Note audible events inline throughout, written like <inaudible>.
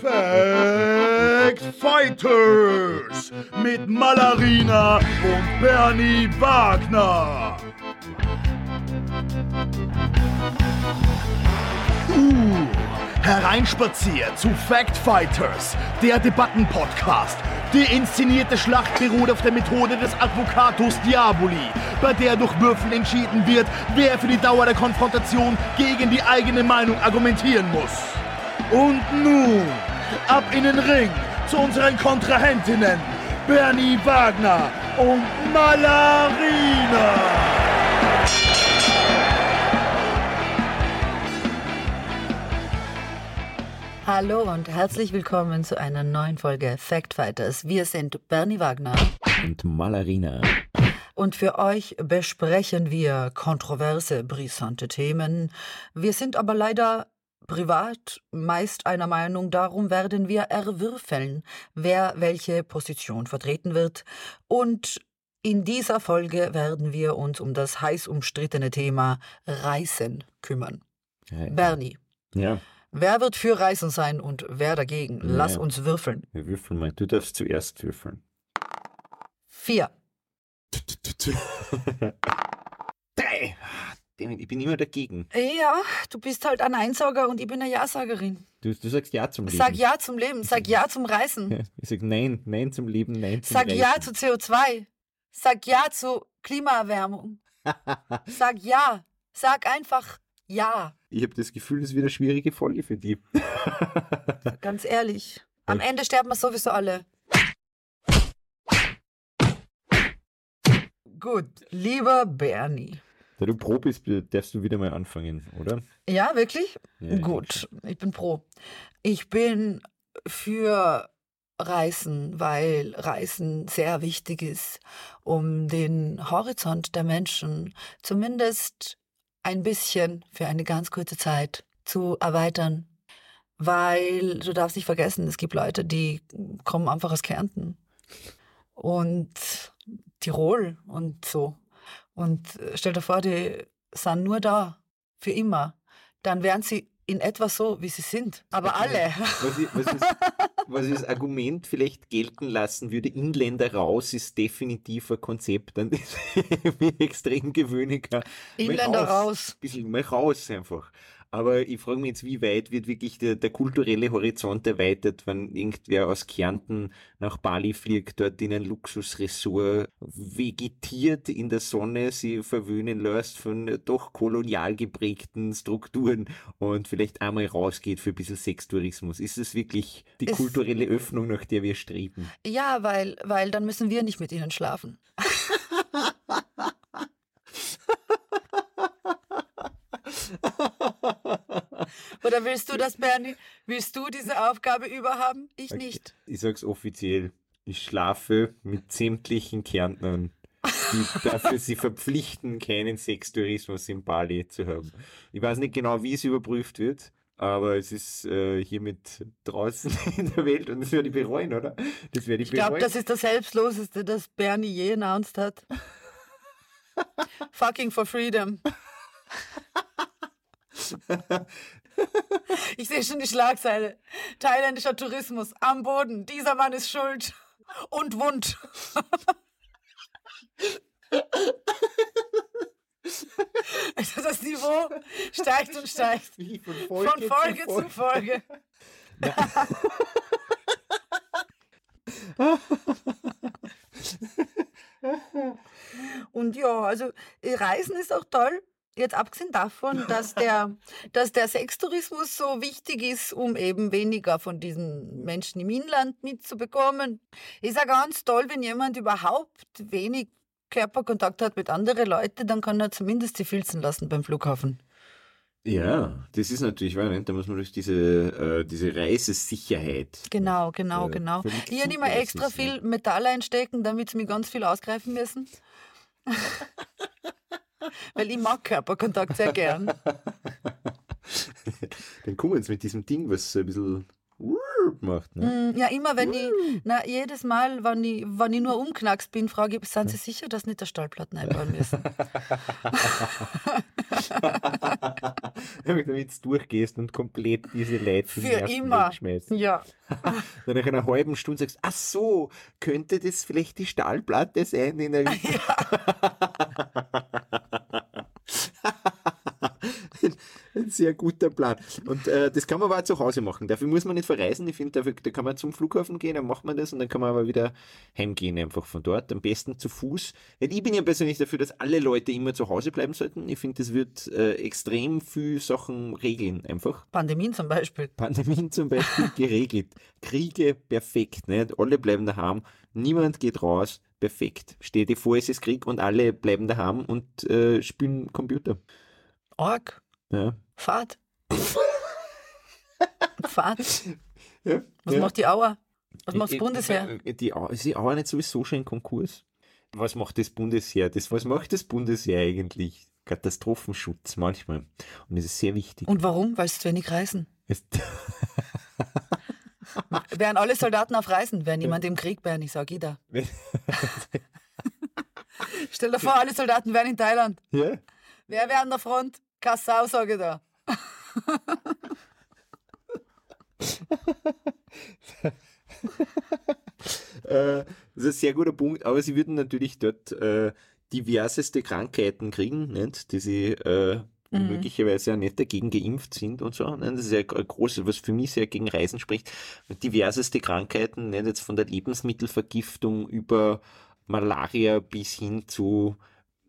Fact Fighters mit Malarina und Bernie Wagner. Hereinspaziert zu Fact Fighters, der Debattenpodcast. Die inszenierte Schlacht beruht auf der Methode des Advocatus Diaboli, bei der durch Würfeln entschieden wird, wer für die Dauer der Konfrontation gegen die eigene Meinung argumentieren muss. Und nun, ab in den Ring zu unseren Kontrahentinnen, Bernie Wagner und Malarina. Hallo und herzlich willkommen zu einer neuen Folge Fact Fighters. Wir sind Bernie Wagner und Malarina. Und für euch besprechen wir kontroverse, brisante Themen. Wir sind aber leider privat meist einer Meinung, darum werden wir erwürfeln, wer welche Position vertreten wird. Und in dieser Folge werden wir uns um das heiß umstrittene Thema Reisen kümmern. Ja, Bernie. Ja. Wer wird für Reisen sein und wer dagegen? Lass uns würfeln. Wir würfeln mal. Du darfst zuerst würfeln. Vier. <laughs> Drei. Ich bin immer dagegen. Ja, du bist halt ein Einsager und ich bin eine Ja-Sagerin. Du, du sagst Ja zum Leben. Sag Ja zum Leben, sag Ja zum Reisen. Ich sag Nein, Nein zum Leben, Nein zum Sag Reisen. Ja zu CO2. Sag Ja zu Klimaerwärmung. <laughs> Sag Ja. Sag einfach Ja. Ich habe das Gefühl, es wird eine schwierige Folge für die. <laughs> Ganz ehrlich. Am Ende sterben wir sowieso alle. Gut, lieber Bernie. Da du Pro bist, darfst du wieder mal anfangen, oder? Ja, wirklich? Ja, Gut, ich bin pro. Ich bin für Reisen, weil Reisen sehr wichtig ist, um den Horizont der Menschen zumindest ein bisschen für eine ganz kurze Zeit zu erweitern. Weil du darfst nicht vergessen, es gibt Leute, die kommen einfach aus Kärnten und Tirol und so. Und äh, stell dir vor, die sind nur da für immer. Dann wären sie in etwa so, wie sie sind. Aber alle. Was ich, was, ist, was ich das Argument vielleicht gelten lassen würde, Inländer raus ist definitiv ein Konzept, dann ist mir extrem gewöhnlicher. Mal Inländer raus. Ein bisschen mal raus einfach. Aber ich frage mich jetzt, wie weit wird wirklich der, der kulturelle Horizont erweitert, wenn irgendwer aus Kärnten nach Bali fliegt, dort in ein Luxusressort vegetiert in der Sonne, sie verwöhnen lässt von doch kolonial geprägten Strukturen und vielleicht einmal rausgeht für ein bisschen Sextourismus. Ist es wirklich die Es- kulturelle Öffnung, nach der wir streben? Ja, weil, weil dann müssen wir nicht mit ihnen schlafen. Oder willst du das, Bernie? Willst du diese Aufgabe überhaben? Ich nicht. Ich sag's offiziell. Ich schlafe mit sämtlichen Kärntnern, die <laughs> dafür sie verpflichten, keinen Sextourismus in Bali zu haben. Ich weiß nicht genau, wie es überprüft wird, aber es ist äh, hiermit draußen <laughs> in der Welt und das werde ich bereuen, oder? Das werde ich, Ich glaube, das ist das Selbstloseste, das Bernie je announced hat. <laughs> Fucking for freedom. <laughs> Ich sehe schon die Schlagzeile. Thailändischer Tourismus am Boden. Dieser Mann ist schuld und wund. <laughs> Also das Niveau steigt und steigt. Von Von Folge zu Folge. <laughs> Und ja, also Reisen ist auch toll. Jetzt abgesehen davon, dass <laughs> der, dass der Sextourismus so wichtig ist, um eben weniger von diesen Menschen im Inland mitzubekommen. Ist ja ganz toll, wenn jemand überhaupt wenig Körperkontakt hat mit anderen Leuten, dann kann er zumindest sie filzen lassen beim Flughafen. Ja, das ist natürlich wahr, da muss man durch diese, äh, diese Reisesicherheit. Genau, genau, Äh, genau. völlig Hier nicht das extra viel ja. Metall einstecken, damit sie mir ganz viel ausgreifen müssen. <laughs> <laughs> Weil ich mag Körperkontakt sehr gern. <laughs> Dann kommen wir jetzt mit diesem Ding, was so ein bisschen macht. Ne? Mm, Ja, immer wenn ich, na, jedes Mal, wenn ich, wenn ich nur umknackst bin, frage ich, sind Sie sicher, dass nicht der Stallplatten einbauen müssen? <laughs> Damit du durchgehst und komplett diese Leute Für immer. wegschmeißt. Ja. <laughs> Dann nach einer halben Stunde sagst ach so, könnte das vielleicht die Stahlplatte sein in der ein, <laughs> ein sehr guter Plan. Und äh, das kann man aber auch zu Hause machen. Dafür muss man nicht verreisen. Ich finde, da kann man zum Flughafen gehen, dann macht man das und dann kann man aber wieder heimgehen einfach von dort. Am besten zu Fuß. Weil ich bin ja persönlich dafür, dass alle Leute immer zu Hause bleiben sollten. Ich finde, das wird äh, extrem viel Sachen regeln einfach. Pandemien zum Beispiel. Pandemien zum Beispiel <laughs> geregelt. Kriege perfekt. Nicht? Alle bleiben daheim. Niemand geht raus. Perfekt. Stell dir vor, es ist Krieg und alle bleiben daheim und äh, spielen Computer. Org. Ja. Fahrt. <laughs> Fahrt. Ja, Was ja. macht die Auer? Was macht das Äh, Bundesheer? äh, Die, Au- ist die Auer nicht sowieso schon in Konkurs? Was macht das Bundesheer? Das, was macht das Bundesheer eigentlich? Katastrophenschutz manchmal. Und das ist sehr wichtig. Und warum? Weil sie zu wenig reisen. Es- <laughs> Wären alle Soldaten auf Reisen, wäre niemand im Krieg, sag ich da. <laughs> Stell dir vor, alle Soldaten wären in Thailand. ja? Wer wäre an der Front? Keine Sau, sage ich da. Äh, das ist ein sehr guter Punkt, aber sie würden natürlich dort äh, diverseste Krankheiten kriegen, nicht? die sie äh, Mhm. möglicherweise ja nicht dagegen geimpft sind und so. Nein, das ist ja ein großes, was für mich sehr gegen Reisen spricht. Diverseste Krankheiten, nicht jetzt von der Lebensmittelvergiftung über Malaria bis hin zu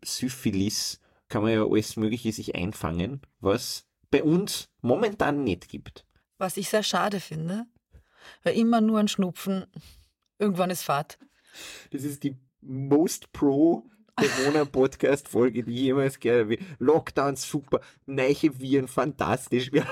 Syphilis, kann man ja alles Mögliche sich einfangen, was bei uns momentan nicht gibt. Was ich sehr schade finde, weil immer nur ein Schnupfen, irgendwann ist Fahrt. Das ist die most pro Corona-Podcast-Folge, die ich jemals gehört habe. Lockdown super, neue Viren fantastisch. Wir, <laughs>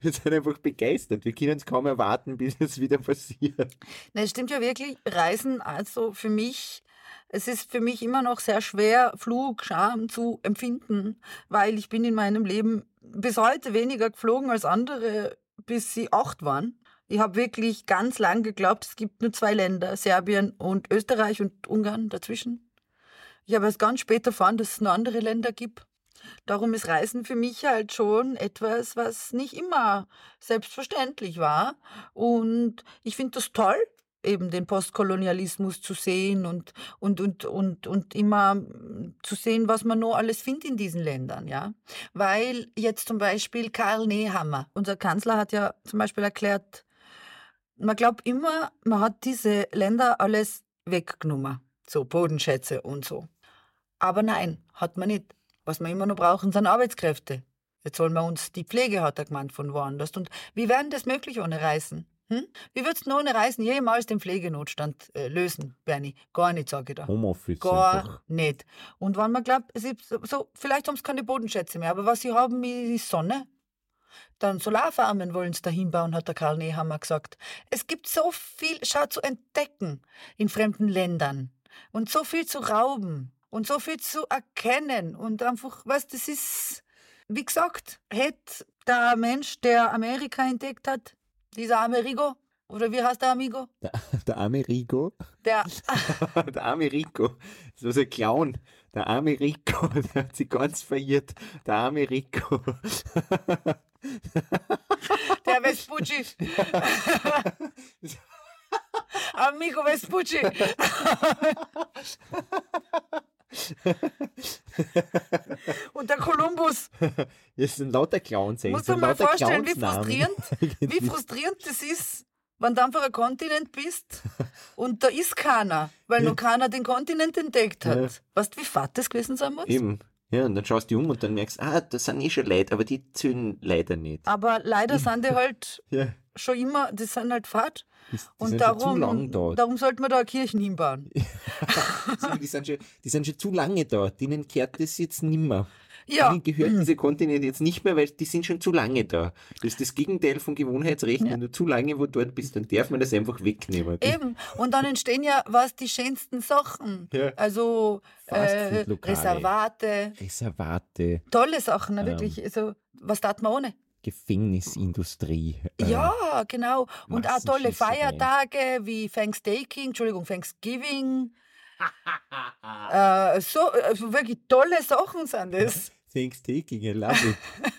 wir sind einfach begeistert. Wir können es kaum erwarten, bis es wieder passiert. Ne, es stimmt ja wirklich. Reisen, also für mich, es ist für mich immer noch sehr schwer, Flugscham zu empfinden, weil ich bin in meinem Leben bis heute weniger geflogen als andere, bis sie acht waren. Ich habe wirklich ganz lang geglaubt, es gibt nur zwei Länder, Serbien und Österreich und Ungarn dazwischen. Ich habe erst ganz spät erfahren, dass es noch andere Länder gibt. Darum ist Reisen für mich halt schon etwas, was nicht immer selbstverständlich war. Und ich finde das toll, eben den Postkolonialismus zu sehen und, und, und, und, und immer mm, zu sehen, was man noch alles findet in diesen Ländern, ja. Weil jetzt zum Beispiel Karl Nehammer, unser Kanzler hat ja zum Beispiel erklärt, man glaubt immer, man hat diese Länder alles weggenommen, so Bodenschätze und so. Aber nein, hat man nicht. Was wir immer noch brauchen, sind Arbeitskräfte. Jetzt holen wir uns die Pflege, hat er gemeint, von woanders. Und wie wäre denn das möglich ohne Reisen? Hm? Wie würdest du ohne Reisen jemals den Pflegenotstand äh, lösen, Bernie? Gar nicht, sage ich da. Homeoffice Gar nicht. Und wenn man glaubt, so- vielleicht haben sie keine Bodenschätze mehr, aber was sie haben, ist Sonne. Dann Solarfarmen wollen sie dahin bauen, hat der Karl Nehammer gesagt. Es gibt so viel, schau, zu entdecken in fremden Ländern. Und so viel zu rauben. Und so viel zu erkennen. Und einfach, weißt das ist, wie gesagt, hätte der Mensch, der Amerika entdeckt hat, dieser Amerigo, oder wie heißt der Amigo? Der, <laughs> der arme Rico. Der, <laughs> der arme Rico. Das war so ein Clown. Der arme Rico, <laughs> der hat sich ganz verirrt. Der arme Rico. der Vespucci. Amigo Vespucci. Und der Kolumbus. <laughs> Das sind lauter Clowns. ey. Du sind mal vorstellen, wie frustrierend, <laughs> wie frustrierend das ist, wenn du einfach ein Kontinent bist und da ist keiner, weil noch keiner den Kontinent entdeckt hat. Ja. Weißt du, wie fad das gewesen sein muss? Eben. Ja, und dann schaust du um und dann merkst, ah, das sind eh schon Leute, aber die zählen leider nicht. Aber leider <laughs> sind die halt Ja, schon immer, die sind halt fad. die, die Und sind schon zu lang darum, da. darum sollte man da Kirchen hinbauen. <laughs> die, sind schon, die sind schon zu lange da. Denen kehrt das jetzt nimmer. Ja, Ihnen gehört dieser Kontinent jetzt nicht mehr, weil die sind schon zu lange da. Das ist das Gegenteil vom Gewohnheitsrecht. Ja. Wenn du zu lange wo dort bist, dann darf man das einfach wegnehmen. Eben. Und dann entstehen ja was die schönsten Sachen. Ja. Also äh. Reservate, Reservate, tolle Sachen, ne, Ähm. wirklich. Also, was tat man ohne? Gefängnisindustrie. äh, Ja, genau. Und auch tolle. Feiertage wie Thanksgiving, Entschuldigung, Thanksgiving. <laughs> äh, so also wirklich tolle Sachen sind das. Thanksgiving, I love it.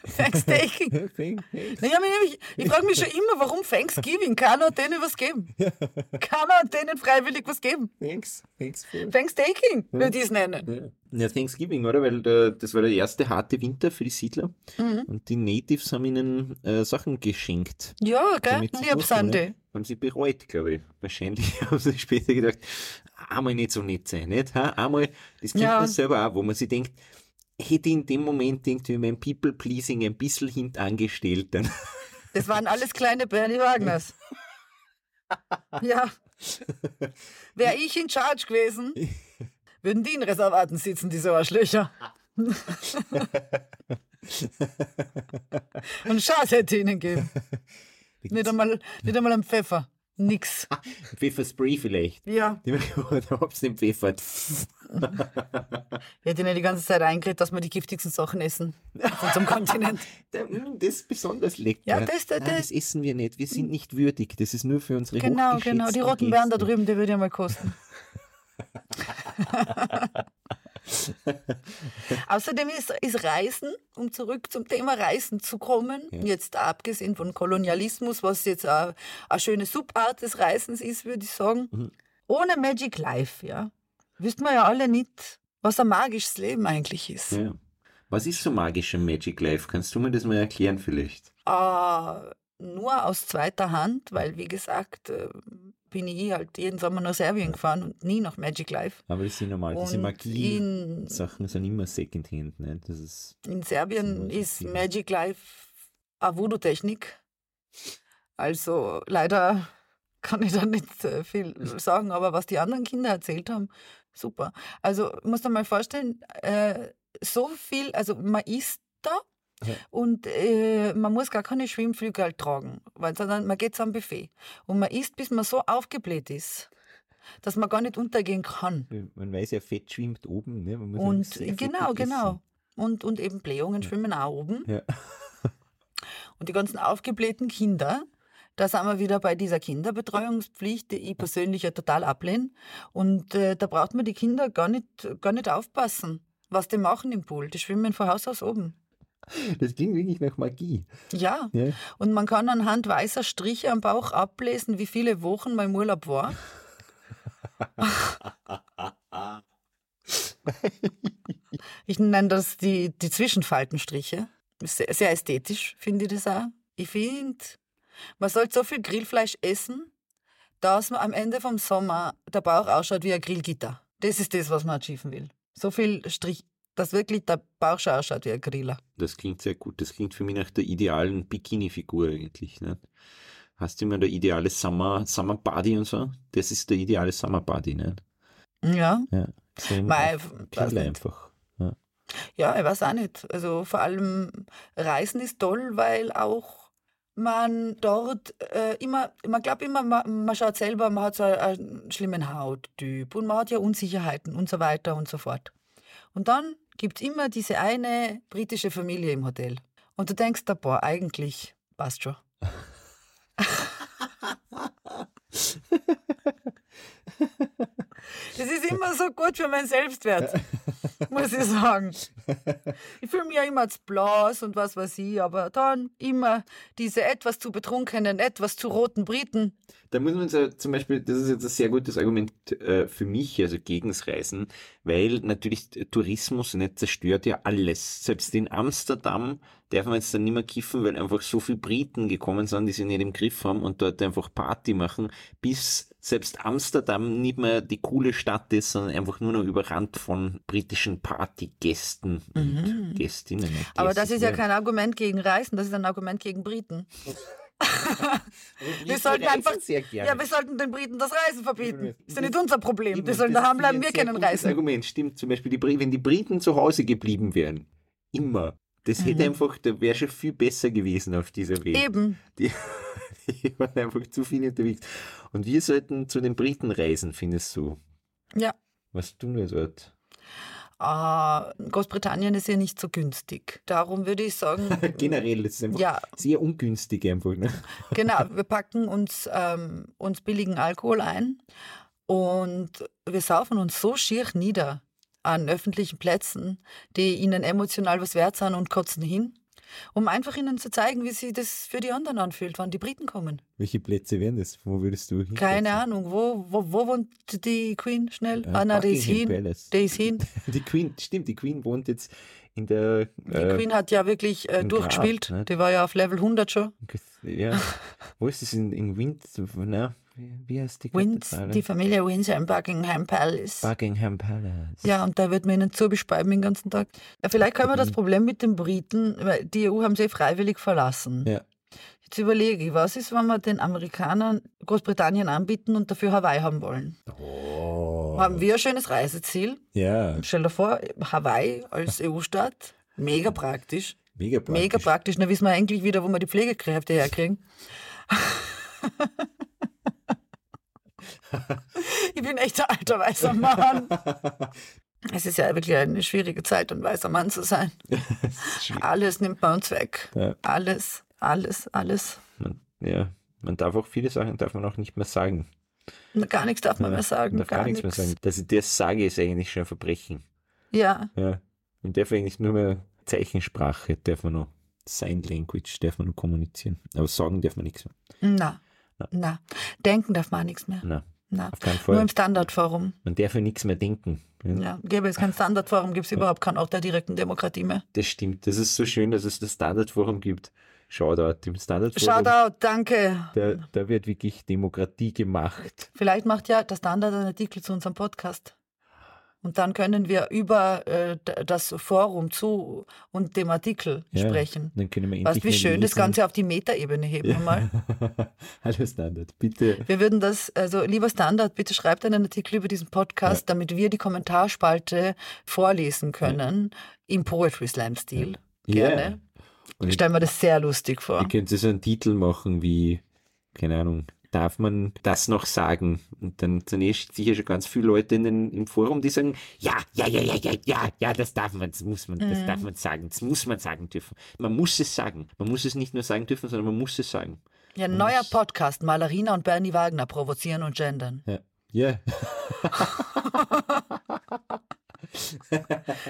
<laughs> Thanksgiving. <laughs> Thank- Naja, ich, ich frage mich schon immer, warum Thanksgiving? Keiner hat denen was geben. <laughs> Keiner hat denen freiwillig was geben. Thanks, thanks for Thanksgiving, würde ich es nennen. Ja, Thanksgiving, oder? Weil der, das war der erste harte Winter für die Siedler. Mhm. Und die Natives haben ihnen äh, Sachen geschenkt. Ja, gell? Damit sie Lieb kochen, sind die. Haben sie bereut, glaube ich. Wahrscheinlich haben sie später gedacht, einmal nicht so nett sein, nicht? Ha? Einmal, das kennt Ja. man selber auch, wo man sich denkt, hätte in dem Moment irgendwie mein People-Pleasing ein bisschen hintangestellt, dann <laughs> Das waren alles kleine Bernie Wagners. <laughs> Ja. Wäre ich in Charge gewesen, würden die in Reservaten sitzen, diese Arschlöcher. <laughs> Und Schatz hätte ihnen gegeben. Nicht einmal, nicht einmal einen Pfeffer. Nix. <laughs> Pfefferspray vielleicht. Ja. Die hab's den Pfeffer. Ich hätte ihnen die ganze Zeit eingeredet, dass wir die giftigsten Sachen essen auf unserem <laughs> Kontinent. Mm, Das ist besonders lecker. Ja, das- das- Nein, das essen wir nicht. Wir sind nicht würdig. Das ist nur für unsere Genau, genau. Die roten Beeren da drüben, die würde ich mal kosten. <laughs> <laughs> Außerdem ist, ist Reisen, um zurück zum Thema Reisen zu kommen, jetzt abgesehen von Kolonialismus, was jetzt eine, schöne Subart des Reisens ist, würde ich sagen, Mhm. ohne Magic Life, ja, wüssten wir ja alle nicht, was ein magisches Leben eigentlich ist. Ja. Was ist so magisch am Magic Life? Kannst du mir das mal erklären vielleicht? Äh, nur aus zweiter Hand, weil wie gesagt, äh, bin ich halt jeden Sommer nach Serbien gefahren und nie nach Magic Life. Aber das sind normal. Diese Und Magie-Sachen in, sind immer Secondhand. Ne? Das ist, in Serbien ist ist. Magic Life eine Voodoo-Technik. Also leider kann ich da nicht äh, viel sagen, aber was die anderen Kinder erzählt haben, super. Also musst du mal vorstellen, äh, so viel, also man isst da Ja. und äh, man muss gar keine Schwimmflügel tragen, weil sondern man geht am Buffet und man isst, bis man so aufgebläht ist, dass man gar nicht untergehen kann. man weiß ja, Fett schwimmt oben. Ne? Man muss ja Und genau, genau. Und, und eben Blähungen schwimmen auch oben. Ja. Und die ganzen aufgeblähten Kinder, da sind wir wieder bei dieser Kinderbetreuungspflicht, die ich persönlich ja total ablehne. Und äh, da braucht man die Kinder gar nicht, gar nicht aufpassen, was die machen im Pool. Die schwimmen von Haus aus oben. Das klingt wirklich nach Magie. Ja. Ja. Und man kann anhand weißer Striche am Bauch ablesen, wie viele Wochen im Urlaub war. Ich nenne das die, die Zwischenfaltenstriche. Sehr, sehr ästhetisch, finde ich das auch. Ich finde, man sollte so viel Grillfleisch essen, dass man am Ende vom Sommer der Bauch ausschaut wie ein Grillgitter. Das ist das, was man achieven will. So viel Strich, dass wirklich der Bauch schon ausschaut wie ein Griller. Das klingt sehr gut. Das klingt für mich nach der idealen Bikini-Figur eigentlich. Ne? Hast du immer der ideale Summer, Summer Body und so? Das ist der ideale Summer Body, ne? Ja, Ja. So im Mei, auf weiß Pille nicht. einfach. Ja. Ja, ich weiß auch nicht. Also vor allem Reisen ist toll, weil auch man dort äh, immer, man glaubt immer, man, man schaut selber, man hat so einen, einen schlimmen Hauttyp und man hat ja Unsicherheiten und so weiter und so fort. Und dann gibt es immer diese eine britische Familie im Hotel. Und du denkst, da, boah, eigentlich passt schon. <laughs> Das ist immer so gut für meinen Selbstwert, muss ich sagen. <laughs> <laughs> Ich fühle mich ja immer als blass und was weiß ich, aber dann immer diese etwas zu betrunkenen, etwas zu roten Briten. Da muss man so, zum Beispiel, das ist jetzt ein sehr gutes Argument äh, für mich, also gegen das Reisen, weil natürlich Tourismus nicht zerstört ja alles. Selbst in Amsterdam darf man jetzt dann nicht mehr kiffen, weil einfach so viele Briten gekommen sind, die sie nicht im Griff haben und dort einfach Party machen, bis selbst Amsterdam nicht mehr die coole Stadt ist, sondern einfach nur noch überrannt von britischen Partygästen und Gästinnen. Und Mhm. Aber das ist ja kein Argument gegen Reisen, das ist ein Argument gegen Briten. Wir sollten einfach, ja, wir sollten den Briten das Reisen verbieten. Das ist ja nicht unser Problem. Eben, Wir sollen daheim bleiben, wir können reisen. Argument stimmt. Zum Beispiel, die, wenn die Briten zu Hause geblieben wären, immer, das hätte Mhm. einfach, da wäre schon viel besser gewesen auf dieser Welt. Eben. Die, <laughs> die waren einfach zu viel unterwegs. Und wir sollten zu den Briten reisen, findest du? Ja. Was tun wir dort? Ah, Großbritannien ist ja nicht so günstig. Darum würde ich sagen, <laughs> Generell, ist einfach ja, sehr ungünstig einfach. Ne? <laughs> genau, wir packen uns, ähm, uns billigen Alkohol ein Und wir saufen uns so schier nieder an öffentlichen Plätzen, die ihnen emotional was wert sind und kotzen hin, um einfach ihnen zu zeigen, wie sich das für die anderen anfühlt, wann die Briten kommen. Welche Plätze wären das? Wo würdest du hin? Keine Ahnung, wo, wo, wo wohnt die Queen schnell? Äh, ah, nein, die ist hin. Palace. Die ist hin. <laughs> Die Queen, stimmt, die Queen wohnt jetzt in der. Die Queen hat ja wirklich äh, durchgespielt. Grab, ne? Die war ja auf Level 100 schon. Ja. <laughs> Wo ist das in, in Wind? Na, wie, wie heißt die Kathedrale? die Familie Windsor im Buckingham Palace. Buckingham Palace. Ja, und da wird man ihnen zubeschreiben den ganzen Tag. Ja, vielleicht können wir das Problem mit den Briten, weil die EU haben sie freiwillig verlassen. Ja. Jetzt überlege ich, was ist, wenn wir den Amerikanern Großbritannien anbieten und dafür Hawaii haben wollen? Oh. Haben wir ein schönes Reiseziel? Ja, Stell dir vor, Hawaii als <laughs> EU-Staat, mega praktisch. mega praktisch. Mega praktisch. Dann wissen wir eigentlich wieder, wo wir die Pflegekräfte herkriegen. <laughs> <laughs> ich bin echt ein alter weißer Mann. Es ist ja wirklich eine schwierige Zeit, ein weißer Mann zu sein. <laughs> Alles nimmt man uns weg. Ja. Alles, alles, alles. Man, ja, man darf auch viele Sachen darf man auch nicht mehr sagen. Gar nichts darf man Ja, mehr sagen. Darf gar, nichts mehr sagen. Dass ich das sage, ist eigentlich schon ein Verbrechen. Ja, Ja. Man darf eigentlich nur mehr Zeichensprache, darf man noch. Sign Language darf man noch kommunizieren. Aber sagen darf man nichts mehr. na, Na. na. Denken darf man nichts mehr. Nein, Na. auf keinen Nur Fall. im Standardforum. Man darf ja nichts mehr denken. Ja. Ja, gäbe es kein Standardforum, gibt es überhaupt keinen Ort der direkten Demokratie mehr. Das stimmt. Das ist so schön, dass es das Standardforum gibt. Shoutout im Standardforum. Shoutout, danke. Da, da wird wirklich Demokratie gemacht. Vielleicht macht ja der Standard einen Artikel zu unserem Podcast. Und dann können wir über äh, das Forum zu und dem Artikel Ja, sprechen. Dann können wir Weißt wie mal schön das lesen. Ganze auf die Metaebene heben einmal. <laughs> Hallo Standard, bitte. Wir würden das, also lieber Standard, bitte schreibt einen Artikel über diesen Podcast, damit wir die Kommentarspalte vorlesen können im Poetry Slam-Stil. Gerne. Und Ich stelle mir das sehr lustig vor. Ihr könnt so einen Titel machen wie, keine Ahnung, darf man das noch sagen? Und dann, ist sicher schon ganz viele Leute in den, im Forum, die sagen, ja, ja, ja, ja, ja, ja, ja, das darf man, das muss man, das darf man sagen, das muss man sagen dürfen. Man muss es sagen. Man muss es nicht nur sagen dürfen, sondern man muss es sagen. Ja, neuer Podcast, Malerina und Bernie Wagner provozieren und gendern. Ja. Ja. <laughs>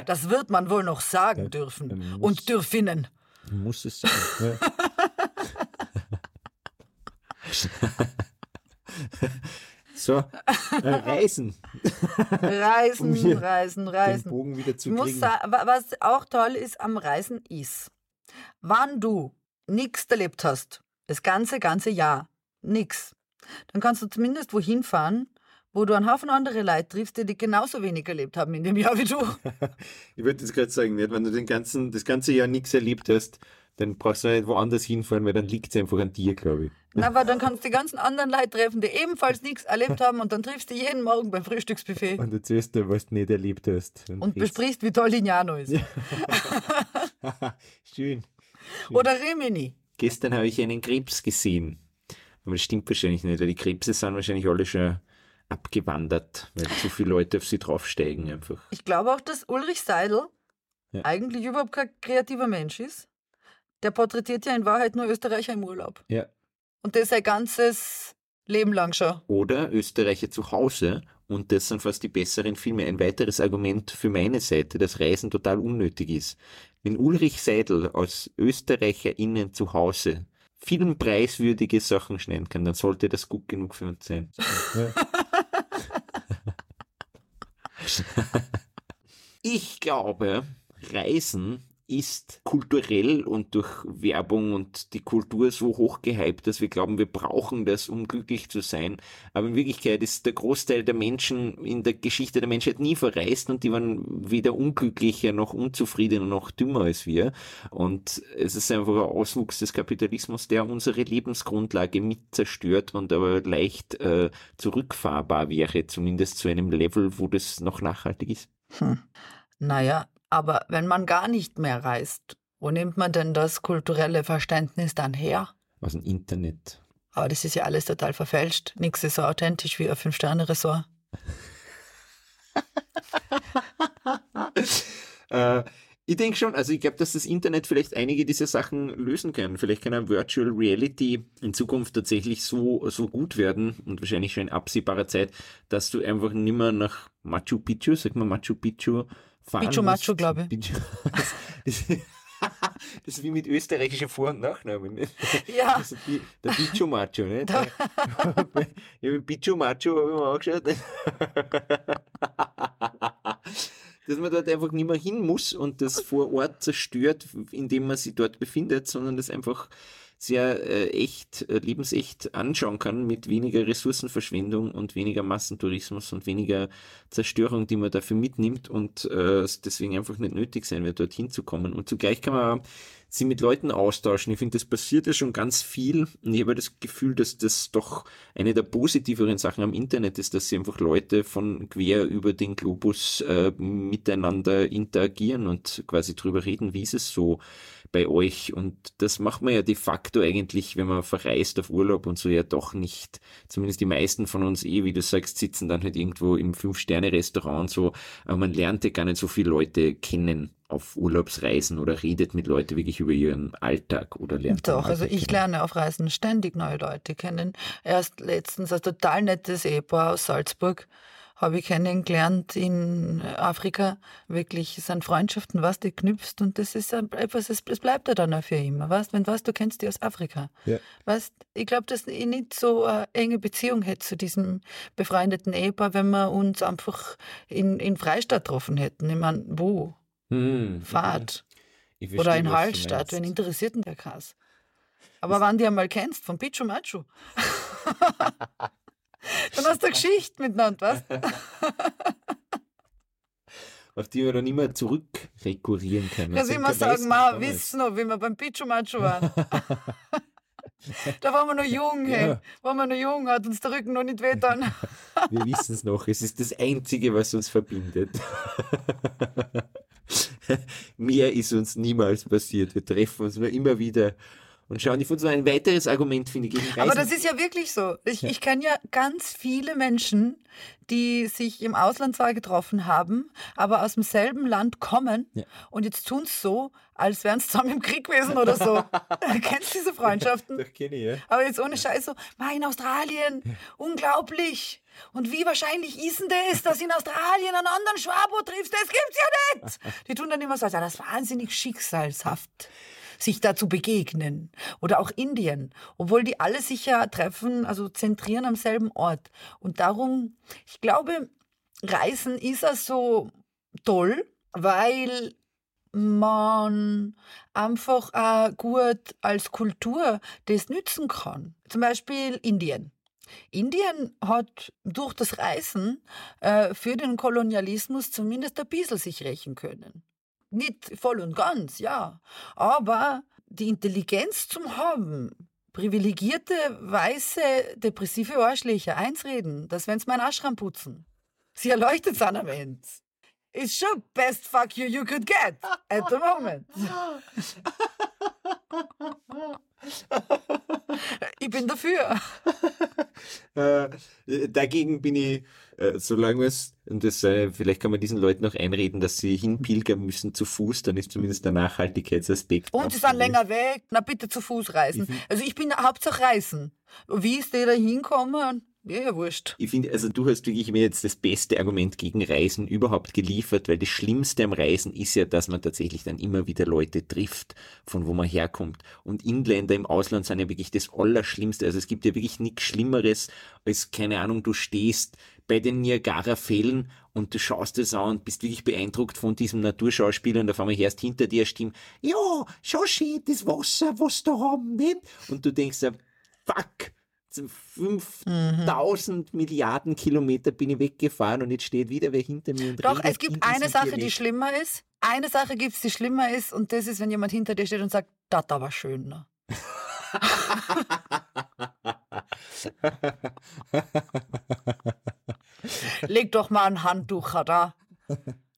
Das wird man wohl noch sagen dürfen man muss- und dürfinnen. Man muss es sagen. Ja. <laughs> so, äh, Reisen. Reisen, <laughs> Um hier reisen, Den reisen. Bogen wieder zu kriegen. sagen, wa- was auch toll ist am Reisen ist, wann du nichts erlebt hast, das ganze, ganze Jahr, nix, dann kannst du zumindest wohin fahren, wo du einen Haufen andere Leute triffst, die, die genauso wenig erlebt haben in dem Jahr wie du. <laughs> Ich würde jetzt gerade sagen, wenn du den ganzen, das ganze Jahr nichts erlebt hast, dann brauchst du nicht woanders hinfahren, weil dann liegt es einfach an dir, glaube ich. Na, Aber dann kannst du die ganzen anderen Leute treffen, die ebenfalls nichts erlebt haben und dann triffst du jeden Morgen beim Frühstücksbuffet Und erzählst du, was du nicht erlebt hast. und jetzt- besprichst, wie toll Lignano ist. <laughs> Schön. Oder Rimini. Gestern habe ich einen Krebs gesehen. Aber das stimmt wahrscheinlich nicht, weil die Krebse sind wahrscheinlich alle schon abgewandert, weil zu viele Leute auf sie draufsteigen einfach. Ich glaube auch, dass Ulrich Seidel Ja. eigentlich überhaupt kein kreativer Mensch ist. Der porträtiert ja in Wahrheit nur Österreicher im Urlaub. Ja. Und das sein ganzes Leben lang schon. Oder Österreicher zu Hause und das sind fast die besseren Filme. Ein weiteres Argument für meine Seite, dass Reisen total unnötig ist. Wenn Ulrich Seidel als ÖsterreicherInnen zu Hause filmpreiswürdige Sachen schneiden kann, dann sollte das gut genug für uns sein. <laughs> Ich glaube, Reisen ist kulturell und durch Werbung und die Kultur so hoch gehypt, dass wir glauben, wir brauchen das, um glücklich zu sein. Aber in Wirklichkeit ist der Großteil der Menschen in der Geschichte der Menschheit nie verreist und die waren weder unglücklicher noch unzufriedener noch dümmer als wir. Und es ist einfach ein Auswuchs des Kapitalismus, der unsere Lebensgrundlage mit zerstört und aber leicht äh, zurückfahrbar wäre, zumindest zu einem Level, wo das noch nachhaltig ist. Hm. Naja, aber wenn man gar nicht mehr reist, wo nimmt man denn das kulturelle Verständnis dann her? Aus dem Internet. Aber das ist ja alles total verfälscht. Nichts ist so authentisch wie ein Fünf-Sterne-Ressort. <laughs> Äh, Ich denke schon, also ich glaube, dass das Internet vielleicht einige dieser Sachen lösen kann. Vielleicht kann eine Virtual Reality in Zukunft tatsächlich so, so gut werden und wahrscheinlich schon in absehbarer Zeit, dass du einfach nimmer nach Machu Picchu, sag mal Machu Picchu, musst. Machu, glaube ich. <laughs> Das, das, das ist wie mit österreichischen Vor- und Nachnamen. Ne? Ja. Also die, der Pichu Machu, ne? Der, ja, mit Pichu Machu habe ich mir angeschaut. dass man dort einfach nicht mehr hin muss und das vor Ort zerstört, indem man sich dort befindet, sondern das einfach sehr äh, echt, äh, lebensecht anschauen kann mit weniger Ressourcenverschwendung und weniger Massentourismus und weniger Zerstörung, die man dafür mitnimmt und äh, es deswegen einfach nicht nötig sein wird, dorthin zu kommen. Und zugleich kann man sie mit Leuten austauschen. Ich finde, das passiert ja schon ganz viel und ich habe das Gefühl, dass das doch eine der positiveren Sachen am Internet ist, dass sie einfach Leute von quer über den Globus äh, miteinander interagieren und quasi drüber reden, wie ist es so bei euch. Und das macht man ja de facto eigentlich, wenn man verreist auf Urlaub und so ja doch nicht. Zumindest die meisten von uns eh, wie du sagst, sitzen dann halt irgendwo im Fünf-Sterne-Restaurant und so. Aber man lernt ja gar nicht so viele Leute kennen auf Urlaubsreisen oder redet mit Leuten wirklich über ihren Alltag oder lernt. Doch, also ich kennen. lerne auf Reisen ständig neue Leute kennen. Erst letztens ein total nettes Ehepaar aus Salzburg habe ich kennengelernt in Afrika. Wirklich sind Freundschaften, was du knüpfst und das ist etwas, es es bleibt ja dann auch für immer. Weißt, wenn du weißt, du kennst die aus Afrika. Ja. Weißt, ich glaube, dass ich nicht so eine enge Beziehung hätte zu diesem befreundeten Ehepaar, wenn wir uns einfach in, in Freistadt getroffen hätten. Ich meine, wo? Hm, Fahrt. ich Oder verstehe, in was Hallstatt, wen meinst. interessiert denn der Kass? Aber wenn du einmal kennst, von Pichu Machu, <laughs> dann hast du eine Geschichte miteinander, weißt <laughs> auf die wir dann immer zurück rekurrieren können. Kannst Also immer sagen, ma, wisst noch, wie wir beim Pichu Machu waren. <laughs> da waren wir noch jung, hey. Ja. Waren wir noch jung, hat uns der Rücken noch nicht wehtan. <laughs> Wir wissen es noch, es ist das Einzige, was uns verbindet. Mehr ist uns niemals passiert. Wir treffen uns nur immer wieder und schauen. Ich finde so ein weiteres Argument, finde ich, gegen Reisen. Aber das ist ja wirklich so. Ich, ich kenne ja ganz viele Menschen, die sich im Ausland zwar getroffen haben, aber aus demselben Land kommen Ja. und jetzt tun es so, als wären sie zusammen im Krieg gewesen oder so. <laughs> <laughs> Kennst du diese Freundschaften? Doch, kenne ich, ja. Aber jetzt ohne Scheiß so, "Ma, in Australien, unglaublich. Und wie wahrscheinlich ist denn das, dass in Australien einen anderen Schwabo triffst? Das gibt's ja nicht. <laughs> Die tun dann immer so, ja, das ist wahnsinnig schicksalshaft, sich da zu begegnen. Oder auch Indien, obwohl die alle sich ja treffen, also zentrieren am selben Ort. Und darum, ich glaube, Reisen ist ja so toll, weil man einfach auch gut als Kultur das nützen kann. Zum Beispiel Indien. Indien hat durch das Reisen äh, für den Kolonialismus zumindest ein bisschen sich rächen können. Nicht voll und ganz, ja. Aber die Intelligenz zum haben, privilegierte, weiße, depressive Arschlöcher einsreden, dass wenn sie meinen Ashram putzen, sie erleuchtet sind am Ende. Ist schon best fuck you you could get at the moment. <laughs> Ich bin dafür. Äh, dagegen bin ich, äh, solange es, und das, äh, vielleicht kann man diesen Leuten noch einreden, dass sie hinpilgern müssen zu Fuß, dann ist zumindest der Nachhaltigkeitsaspekt. Und sie sind länger weg. Na bitte zu Fuß reisen. Also ich bin Hauptsache reisen. Wie ist der da hinkommen? Ja, ja, wurscht. Ich finde, also du hast wirklich mir jetzt das beste Argument gegen Reisen überhaupt geliefert, weil das Schlimmste am Reisen ist ja, dass man tatsächlich dann immer wieder Leute trifft, von wo man herkommt. Und Inländer im Ausland sind ja wirklich das Allerschlimmste. Also es gibt ja wirklich nichts Schlimmeres, als, keine Ahnung, du stehst bei den Niagara-Fällen und du schaust es an und bist wirklich beeindruckt von diesem Naturschauspieler und auf einmal hörst hinter dir eine Stimme, ja, schau schön, das Wasser, was da haben, nicht? Und du denkst, fuck, 5000 Milliarden Kilometer bin ich weggefahren und jetzt steht wieder wer hinter mir und Doch, redet es gibt eine Sache, die Dialekt. schlimmer ist. Eine Sache gibt es, die schlimmer ist. Und das ist, wenn jemand hinter dir steht und sagt, das war schön. Ne? <laughs> Leg doch mal ein Handtuch da.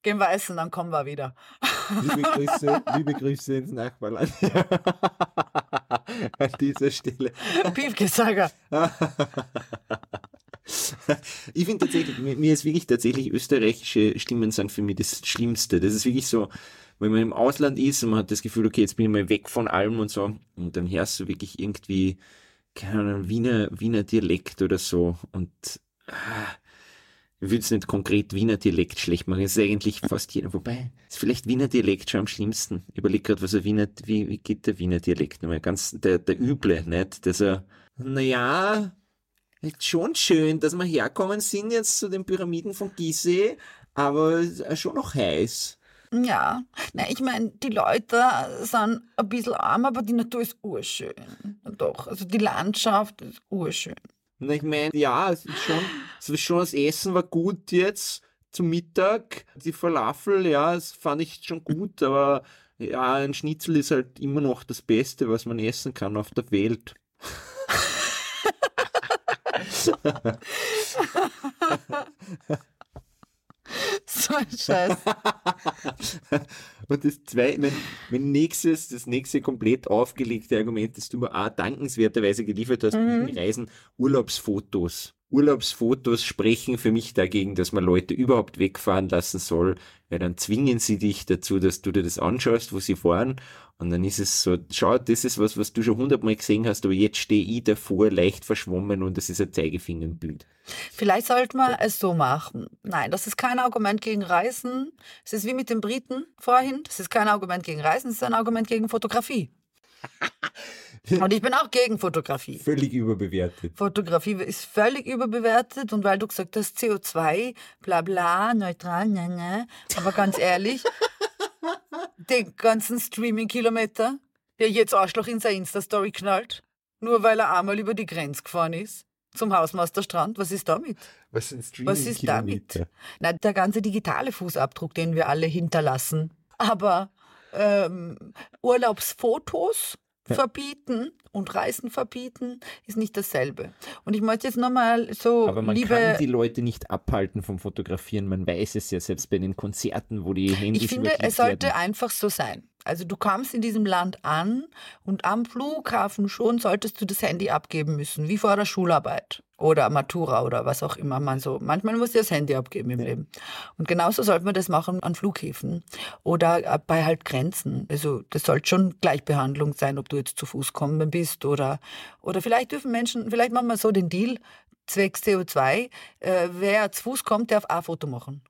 Gehen wir essen, dann kommen wir wieder. Liebe Grüße, <laughs> liebe Grüße ins Nachbarland. <laughs> An dieser Stelle. Piefke, Sager. <laughs> Ich finde tatsächlich, mir, mir ist wirklich tatsächlich österreichische Stimmen sind für mich das Schlimmste. Das ist wirklich so, wenn man im Ausland ist und man hat das Gefühl, okay, jetzt bin ich mal weg von allem und so, und dann hörst du wirklich irgendwie, keine Ahnung, Wiener, Wiener Dialekt oder so und ah, ich will es nicht konkret Wiener Dialekt schlecht machen, es ist eigentlich fast jeder, wobei, ist vielleicht Wiener Dialekt schon am schlimmsten. Ich überlege gerade, was ein Wiener, wie, wie geht der Wiener Dialekt nochmal? Ganz, der, der üble, nicht? Dass er, naja, schon schön, dass wir herkommen sind jetzt zu den Pyramiden von Gizeh, aber schon noch heiß. Ja, na, ich meine, die Leute sind ein bisschen arm, aber die Natur ist urschön. Doch, also die Landschaft ist urschön. Und ich meine, ja, es ist schon, es ist schon, das Essen war gut jetzt zum Mittag. Die Falafel, ja, das fand ich schon gut, aber ja, ein Schnitzel ist halt immer noch das Beste, was man essen kann auf der Welt. <laughs> <laughs> <laughs> so ein Scheiß. <laughs> Und das zweite, mein, mein nächstes, das nächste komplett aufgelegte Argument, das du mir auch dankenswerterweise geliefert hast, mhm. mit Reisen, Urlaubsfotos. Urlaubsfotos sprechen für mich dagegen, dass man Leute überhaupt wegfahren lassen soll, weil dann zwingen sie dich dazu, dass du dir das anschaust, wo sie fahren. Und dann ist es so, schau, das ist was, was du schon hundertmal gesehen hast, aber jetzt stehe ich davor, leicht verschwommen und das ist ein Zeigefingerbild. Vielleicht sollte man es so machen. Nein, das ist kein Argument gegen Reisen. Es ist wie mit den Briten vorhin. Das ist kein Argument gegen Reisen, es ist ein Argument gegen Fotografie. <laughs> <laughs> Und ich bin auch gegen Fotografie. Völlig überbewertet. Fotografie ist völlig überbewertet und weil du gesagt hast, CO2, bla bla, neutral, ne, ne. Aber ganz ehrlich, <laughs> den ganzen Streaming-Kilometer, der jetzt Arschloch in seine Insta-Story knallt, nur weil er einmal über die Grenze gefahren ist zum Hausmeisterstrand. Was ist damit? Was sind Streaming Was ist damit? Na, der ganze digitale Fußabdruck, den wir alle hinterlassen. Aber ähm, Urlaubsfotos verbieten und Reisen verbieten ist nicht dasselbe. Und ich möchte jetzt nochmal so. Aber man liebe, kann die Leute nicht abhalten vom Fotografieren. Man weiß es ja selbst bei den Konzerten, wo die Handys Ich finde, es sollte werden. einfach so sein. Also du kommst in diesem Land an und am Flughafen schon solltest du das Handy abgeben müssen, wie vor der Schularbeit oder Matura oder was auch immer man so. Manchmal muss du das Handy abgeben im ja. Leben. Und genauso sollte man das machen an Flughäfen oder äh, bei halt Grenzen. Also das sollte schon Gleichbehandlung sein, ob du jetzt zu Fuß kommen bist oder oder vielleicht dürfen Menschen, vielleicht machen wir so den Deal zwecks CO2, äh, wer zu Fuß kommt, darf ein Foto machen.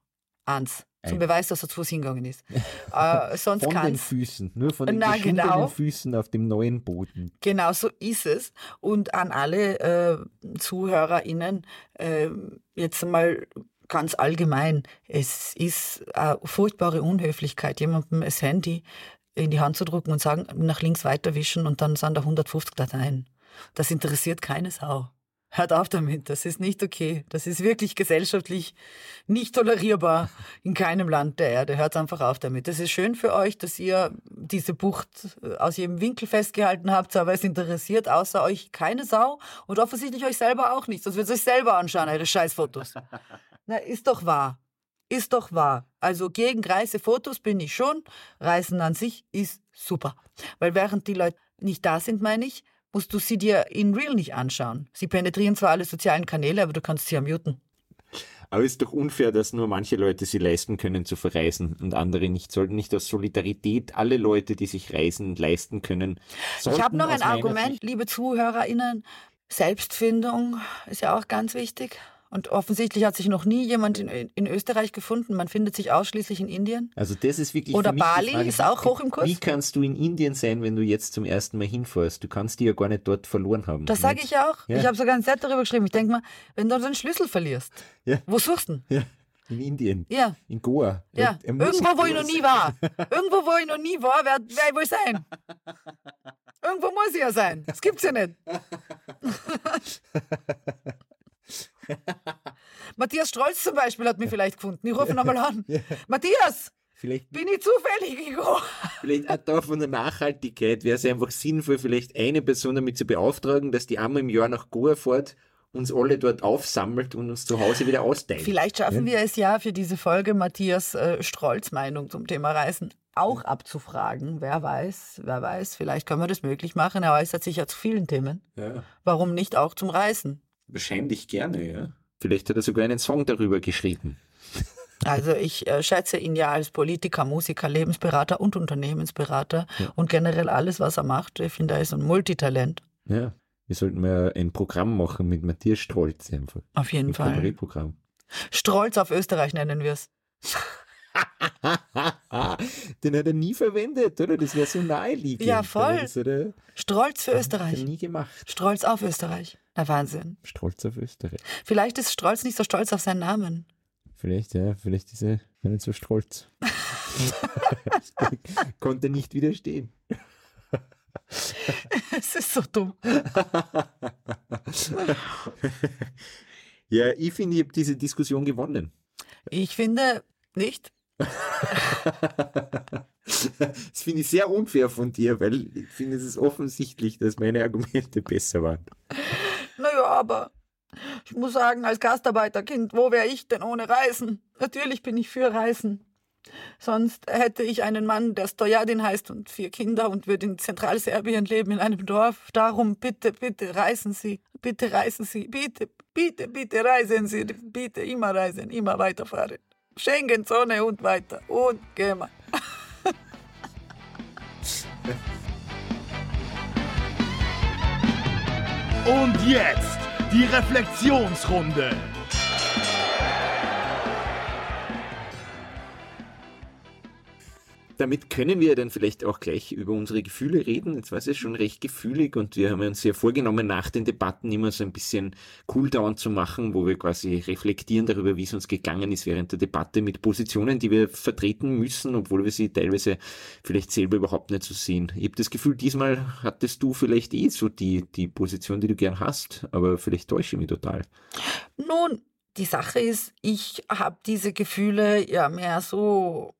Eins. Zum Beweis, dass er zu Fuß hingegangen ist. <laughs> äh, sonst von den Füßen, nur von den Na, genau. Füßen auf dem neuen Boden. Genau so ist es. Und an alle äh, ZuhörerInnen, äh, jetzt mal ganz allgemein, es ist eine furchtbare Unhöflichkeit, jemandem das Handy in die Hand zu drücken und sagen, nach links weiterwischen und dann sind da 150 Dateien. Das interessiert keine Sau. Hört auf damit, das ist nicht okay. Das ist wirklich gesellschaftlich nicht tolerierbar in keinem Land der Erde. Hört einfach auf damit. Das ist schön für euch, dass ihr diese Bucht äh, aus jedem Winkel festgehalten habt, aber es interessiert außer euch keine Sau und offensichtlich euch selber auch nicht. Sonst wird es euch selber anschauen, eure Scheißfotos. <laughs> Na, ist doch wahr. Ist doch wahr. Also gegen Reisefotos bin ich schon. Reisen an sich ist super. Weil während die Leute nicht da sind, meine ich, musst du sie dir in real nicht anschauen. Sie penetrieren zwar alle sozialen Kanäle, aber du kannst sie ja muten. Aber es ist doch unfair, dass nur manche Leute sie leisten können zu verreisen und andere nicht. Sollten nicht aus Solidarität alle Leute, die sich Reisen leisten können. Ich habe noch ein Argument, liebe ZuhörerInnen. Selbstfindung ist ja auch ganz wichtig. Und offensichtlich hat sich noch nie jemand in, in, Österreich gefunden. Man findet sich ausschließlich in Indien. Also das ist wirklich Oder Bali Frage, ist auch hoch im Kurs. Wie kannst du in Indien sein, wenn du jetzt zum ersten Mal hinfährst? Du kannst die ja gar nicht dort verloren haben. Das sage ich auch. Ja. Ich habe sogar ein Set darüber geschrieben. Ich denke mal, wenn du den Schlüssel verlierst, ja. wo suchst du Ja. In Indien. Ja. In Goa. Ja. Er, er Irgendwo, wo ich noch nie war. Irgendwo, wo ich noch nie war, wer, wer ich wohl sein? Irgendwo muss ich ja sein. Das gibt's ja nicht. <laughs> <laughs> Matthias Strolz zum Beispiel hat mich vielleicht gefunden. Ich rufe nochmal an. <laughs> Ja. Matthias! Vielleicht, bin ich zufällig gekommen? Vielleicht auch da von der Nachhaltigkeit wäre es einfach sinnvoll, vielleicht eine Person damit zu beauftragen, dass die einmal im Jahr nach Goa fährt, uns alle dort aufsammelt und uns zu Hause wieder austeilt. Vielleicht schaffen ja? wir es ja für diese Folge, Matthias äh, Strolz Meinung zum Thema Reisen auch abzufragen. Wer weiß, wer weiß, vielleicht können wir das möglich machen. Er äußert sich ja zu vielen Themen. Ja. Warum nicht auch zum Reisen? Wahrscheinlich gerne, ja. Vielleicht hat er sogar einen Song darüber geschrieben. <laughs> Also ich äh, schätze ihn ja als Politiker, Musiker, Lebensberater und Unternehmensberater Ja. und generell alles, was er macht. Ich finde, er ist ein Multitalent. Ja. Wir sollten mal ein Programm machen mit Matthias Strolz einfach. Auf jeden Ein Fall. Kabarettprogramm. Strolz auf Österreich nennen wir es. <laughs> Den hat er nie verwendet, oder? Das wäre so naheliegend. Ja, voll. Aber Das hat er, Strolz für hat er Österreich. nie gemacht. Strolz auf Österreich. Na Wahnsinn. Stolz auf Österreich. Vielleicht ist Strolz nicht so stolz auf seinen Namen. Vielleicht, ja, vielleicht ist er nicht so stolz. <laughs> <laughs> Konnte nicht widerstehen. <laughs> Es ist so dumm. Ja, ich finde, ich habe diese Diskussion gewonnen. Ich finde nicht. Das finde ich sehr unfair von dir, weil ich finde, es ist offensichtlich, dass meine Argumente besser waren. Naja, aber ich muss sagen, als Gastarbeiterkind, wo wäre ich denn ohne Reisen? Natürlich bin ich für Reisen. Sonst hätte ich einen Mann, der Stojadin heißt und vier Kinder und würde in Zentralserbien leben, in einem Dorf. Darum bitte, bitte reisen Sie. Bitte reisen Sie. Bitte, bitte, bitte reisen Sie. Bitte immer reisen, immer weiterfahren. Schengen-Zone und weiter. Und geh mal. <laughs> Und jetzt die Reflexionsrunde. Damit können wir dann vielleicht auch gleich über unsere Gefühle reden. Jetzt war es ja schon recht gefühlig und wir haben uns ja vorgenommen, nach den Debatten immer so ein bisschen Cooldown zu machen, wo wir quasi reflektieren darüber, wie es uns gegangen ist während der Debatte mit Positionen, die wir vertreten müssen, obwohl wir sie teilweise vielleicht selber überhaupt nicht so sehen. Ich habe das Gefühl, diesmal hattest du vielleicht eh so die, die Position, die du gern hast, aber vielleicht täusche ich mich total. Nun, die Sache ist, ich habe diese Gefühle ja mehr so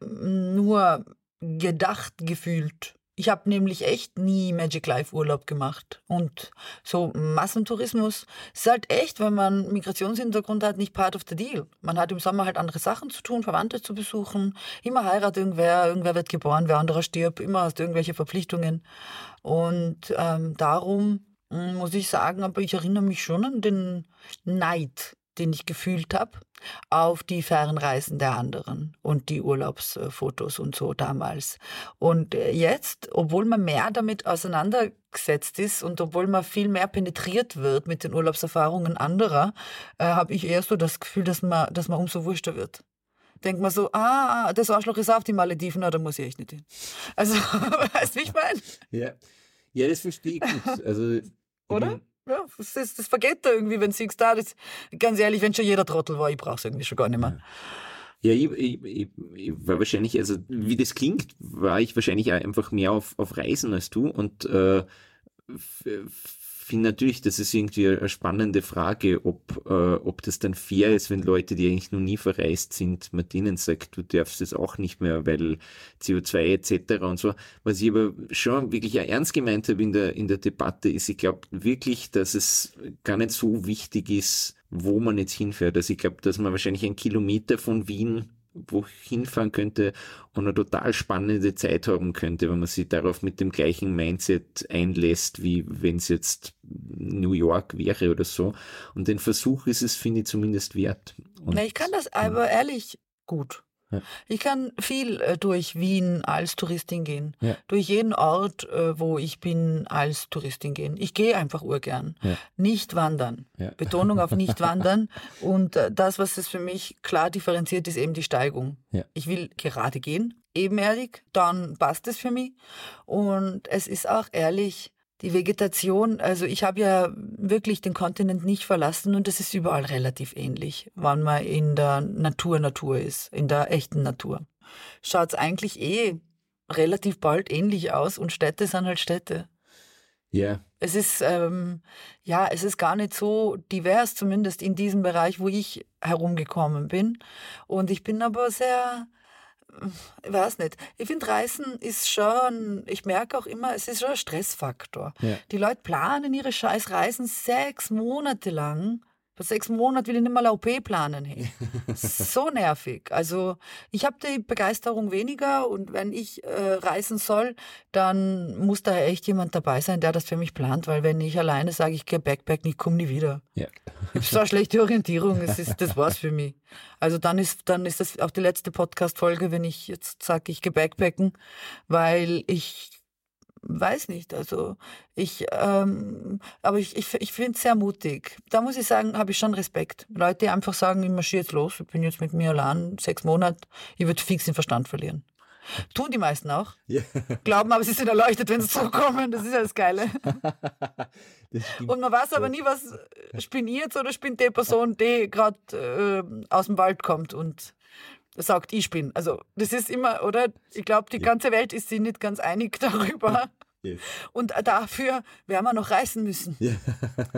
nur gedacht gefühlt. Ich habe nämlich echt nie Magic Life Urlaub gemacht. Und so Massentourismus ist halt echt, wenn man Migrationshintergrund hat, nicht part of the deal. Man hat im Sommer halt andere Sachen zu tun, Verwandte zu besuchen. Immer heiratet irgendwer, irgendwer wird geboren, wer anderer stirbt. Immer hast du irgendwelche Verpflichtungen. Und ähm, darum mm, muss ich sagen, aber ich erinnere mich schon an den Neid, den ich gefühlt habe auf die Fernreisen der anderen und die Urlaubsfotos und so damals. Und äh, jetzt, obwohl man mehr damit auseinandergesetzt ist und obwohl man viel mehr penetriert wird mit den Urlaubserfahrungen anderer, äh, habe ich eher so das Gefühl, dass man, dass man umso wurschter wird. Denkt man so, ah, das Arschloch ist auf die Malediven, na, da muss ich echt nicht hin. Also, <laughs> weißt du, wie ich meine? Ja, ja das verstehe ich gut. Also, ich Oder? Ja, das, ist, das vergeht da irgendwie, wenn du siehst, da, das, ganz ehrlich, wenn schon jeder Trottel war, ich brauche es irgendwie schon gar nicht mehr. Ja, ich, ich, ich, ich war wahrscheinlich, also wie das klingt, war ich wahrscheinlich auch einfach mehr auf, auf Reisen als du und äh, finde natürlich, das ist irgendwie eine spannende Frage, ob, äh, ob das dann fair ist, wenn Leute, die eigentlich noch nie verreist sind, man denen sagt, du darfst es auch nicht mehr, weil CO2 etc. und so. Was ich aber schon wirklich ernst gemeint habe in der, in der Debatte, ist, ich glaube wirklich, dass es gar nicht so wichtig ist, wo man jetzt hinfährt. Also ich glaube, dass man wahrscheinlich einen Kilometer von Wien wo hinfahren könnte und eine total spannende Zeit haben könnte, wenn man sich darauf mit dem gleichen Mindset einlässt, wie wenn es jetzt New York wäre oder so. Und den Versuch ist es, finde ich, zumindest wert. Und, Na, ich kann das aber ehrlich gut. Ja. Ich kann viel äh, durch Wien als Touristin gehen. Ja. Durch jeden Ort, äh, wo ich bin, als Touristin gehen. Ich gehe einfach urgern. Ja. Nicht wandern. Betonung auf nicht <laughs> wandern. Und äh, das, was es für mich klar differenziert, ist eben die Steigung. Ich will gerade gehen, ebenerdig, dann passt es für mich. Und es ist auch ehrlich, die Vegetation, also ich habe ja wirklich den Kontinent nicht verlassen und es ist überall relativ ähnlich, wann man in der Natur Natur ist, in der echten Natur. Schaut es eigentlich eh relativ bald ähnlich aus und Städte sind halt Städte. ja, Es ist, ähm, ja, es ist gar nicht so divers, zumindest in diesem Bereich, wo ich herumgekommen bin. Und ich bin aber sehr, ich weiß nicht, ich finde Reisen ist schon, ich merke auch immer, es ist schon ein Stressfaktor. Ja. Die Leute planen ihre scheiß Reisen sechs Monate lang Vor sechs Monaten will ich nicht mal eine OP planen. Hey. <laughs> so nervig. Also ich habe die Begeisterung weniger und wenn ich äh, reisen soll, dann muss da echt jemand dabei sein, der das für mich plant, weil wenn ich alleine sage, ich gehe Backpacken, ich komme nie wieder. Ja. Ich habe so eine schlechte Orientierung, es ist, das war's für mich. Also dann ist, dann ist das auch die letzte Podcast-Folge, wenn ich jetzt sage, ich gehe Backpacken, weil ich weiß nicht. Also ich, ähm, aber ich, ich, ich finde es sehr mutig. Da muss ich sagen, habe ich schon Respekt. Leute, die einfach sagen, ich marschiere jetzt los, ich bin jetzt mit mir allein, sechs Monate, ich würde fix den Verstand verlieren. Tun die meisten auch. <laughs> Ja. Glauben aber, sie sind erleuchtet, wenn sie zurückkommen. Das ist ja das Geile. <laughs> Das. Und man weiß aber nie, was spinnt jetzt oder spinnt die Person, die gerade äh, aus dem Wald kommt und sagt, ich bin. Also das ist immer, oder? Ich glaube, die Ja. ganze Welt ist sich nicht ganz einig <laughs> darüber. Yes. Und dafür werden wir noch reisen müssen. Ja.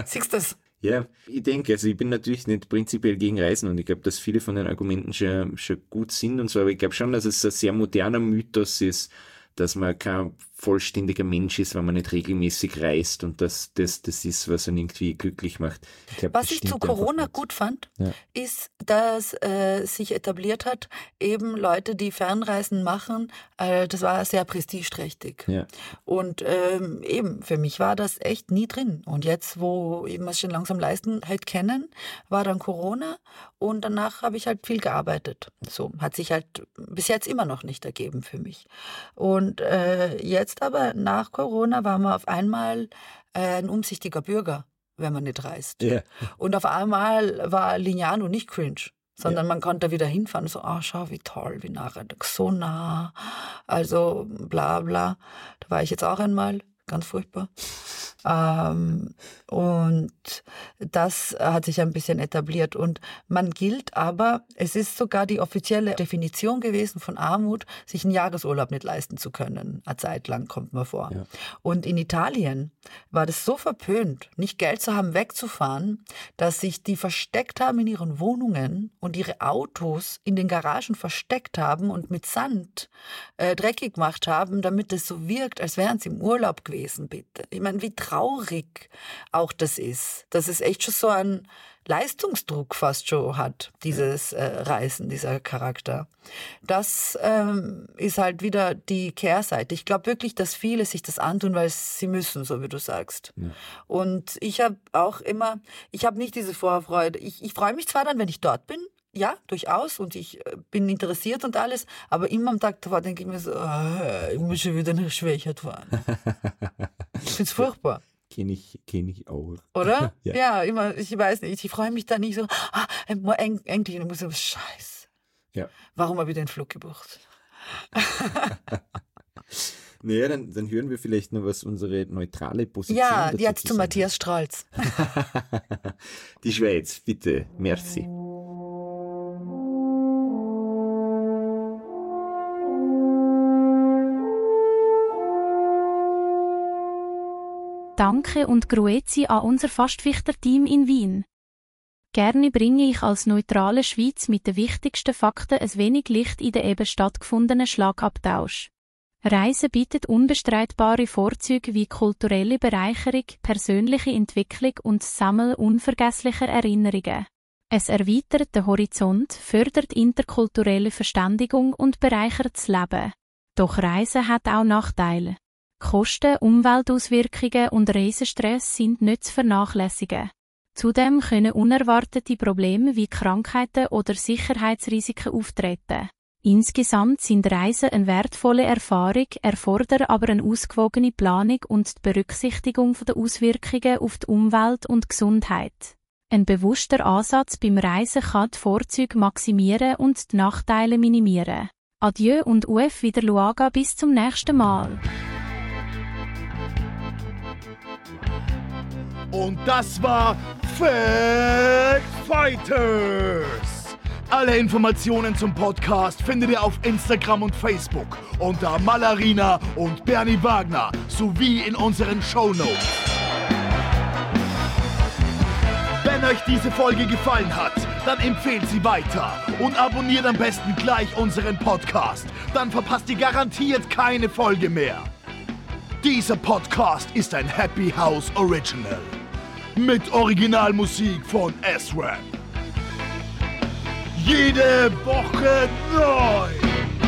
Siehst du das? Ja, ich denke, also ich bin natürlich nicht prinzipiell gegen Reisen und ich glaube, dass viele von den Argumenten schon, schon gut sind und so, aber ich glaube schon, dass es ein sehr moderner Mythos ist, dass man kein vollständiger Mensch ist, wenn man nicht regelmäßig reist und dass das das ist, was ihn irgendwie glücklich macht. Ich glaub, Was das ich zu Corona gut fand, Ja. ist, dass äh, sich etabliert hat, eben Leute, die Fernreisen machen, äh, das war sehr prestigeträchtig. Ja. Und ähm, eben, für mich war das echt nie drin. Und jetzt, wo mir es schon langsam leisten halt kennen, war dann Corona und danach habe ich halt viel gearbeitet. So hat sich halt bis jetzt immer noch nicht ergeben für mich. Und äh, jetzt aber nach Corona war man auf einmal äh, ein umsichtiger Bürger, wenn man nicht reist. Ja. Und auf einmal war Lignano nicht cringe, sondern man konnte wieder hinfahren. So, ah, schau, wie toll, wie nah, so nah. Also, bla, bla. Da war ich jetzt auch einmal, ganz furchtbar. Ähm, und das hat sich ein bisschen etabliert. Und man gilt aber, es ist sogar die offizielle Definition gewesen von Armut, sich einen Jahresurlaub nicht leisten zu können. Eine Zeit lang kommt man vor. Ja. Und in Italien war das so verpönt, nicht Geld zu haben, wegzufahren, dass sich die versteckt haben in ihren Wohnungen und ihre Autos in den Garagen versteckt haben und mit Sand äh, dreckig gemacht haben, damit es so wirkt, als wären sie im Urlaub gewesen, bitte. Ich meine, wie traurig auch das ist. Dass es echt schon so einen Leistungsdruck fast schon hat, dieses äh, Reisen, dieser Charakter. Das ähm, ist halt wieder die Kehrseite. Ich glaube wirklich, dass viele sich das antun, weil sie müssen, so wie du sagst. Ja. Und ich habe auch immer, ich habe nicht diese Vorfreude. Ich, ich freue mich zwar dann, wenn ich dort bin, ja, durchaus, und ich äh, bin interessiert und alles, aber immer am Tag davor denke ich mir so, ah, ich muss schon wieder nach Schwächert fahren. ich finde es <laughs> furchtbar. Kenne ich, kenn ich auch. Oder? <laughs> Ja. ja. immer, ich weiß nicht, ich freue mich da nicht so, ah, endlich, und ich muss so, scheiße. Ja. Warum habe ich den Flug gebucht? <laughs> Naja, dann, dann hören wir vielleicht noch, was unsere neutrale Position Ja, dazu jetzt zu Matthias Strolz. Die Schweiz, bitte, merci. Danke und Grüezi an unser Fastwichter-Team in Wien. Gerne bringe ich als neutrale Schweiz mit den wichtigsten Fakten ein wenig Licht in den eben stattgefundenen Schlagabtausch. Reisen bietet unbestreitbare Vorzüge wie kulturelle Bereicherung, persönliche Entwicklung und das Sammeln unvergesslicher Erinnerungen. Es erweitert den Horizont, fördert interkulturelle Verständigung und bereichert das Leben. Doch Reisen hat auch Nachteile. Kosten, Umweltauswirkungen und Reisestress sind nicht zu vernachlässigen. Zudem können unerwartete Probleme wie Krankheiten oder Sicherheitsrisiken auftreten. Insgesamt sind Reisen eine wertvolle Erfahrung, erfordern aber eine ausgewogene Planung und die Berücksichtigung der Auswirkungen auf die Umwelt und Gesundheit. Ein bewusster Ansatz beim Reisen kann die Vorzüge maximieren und die Nachteile minimieren. Adieu und UF wieder Luaga bis zum nächsten Mal. Und das war Fact Fighters. Alle Informationen zum Podcast findet ihr auf Instagram und Facebook unter Malarina und Bernie Wagner sowie in unseren Shownotes. Wenn euch diese Folge gefallen hat, dann empfehlt sie weiter und abonniert am besten gleich unseren Podcast. Dann verpasst ihr garantiert keine Folge mehr. Dieser Podcast ist ein Happy House Original. Mit Originalmusik von S-Rap. Jede Woche neu.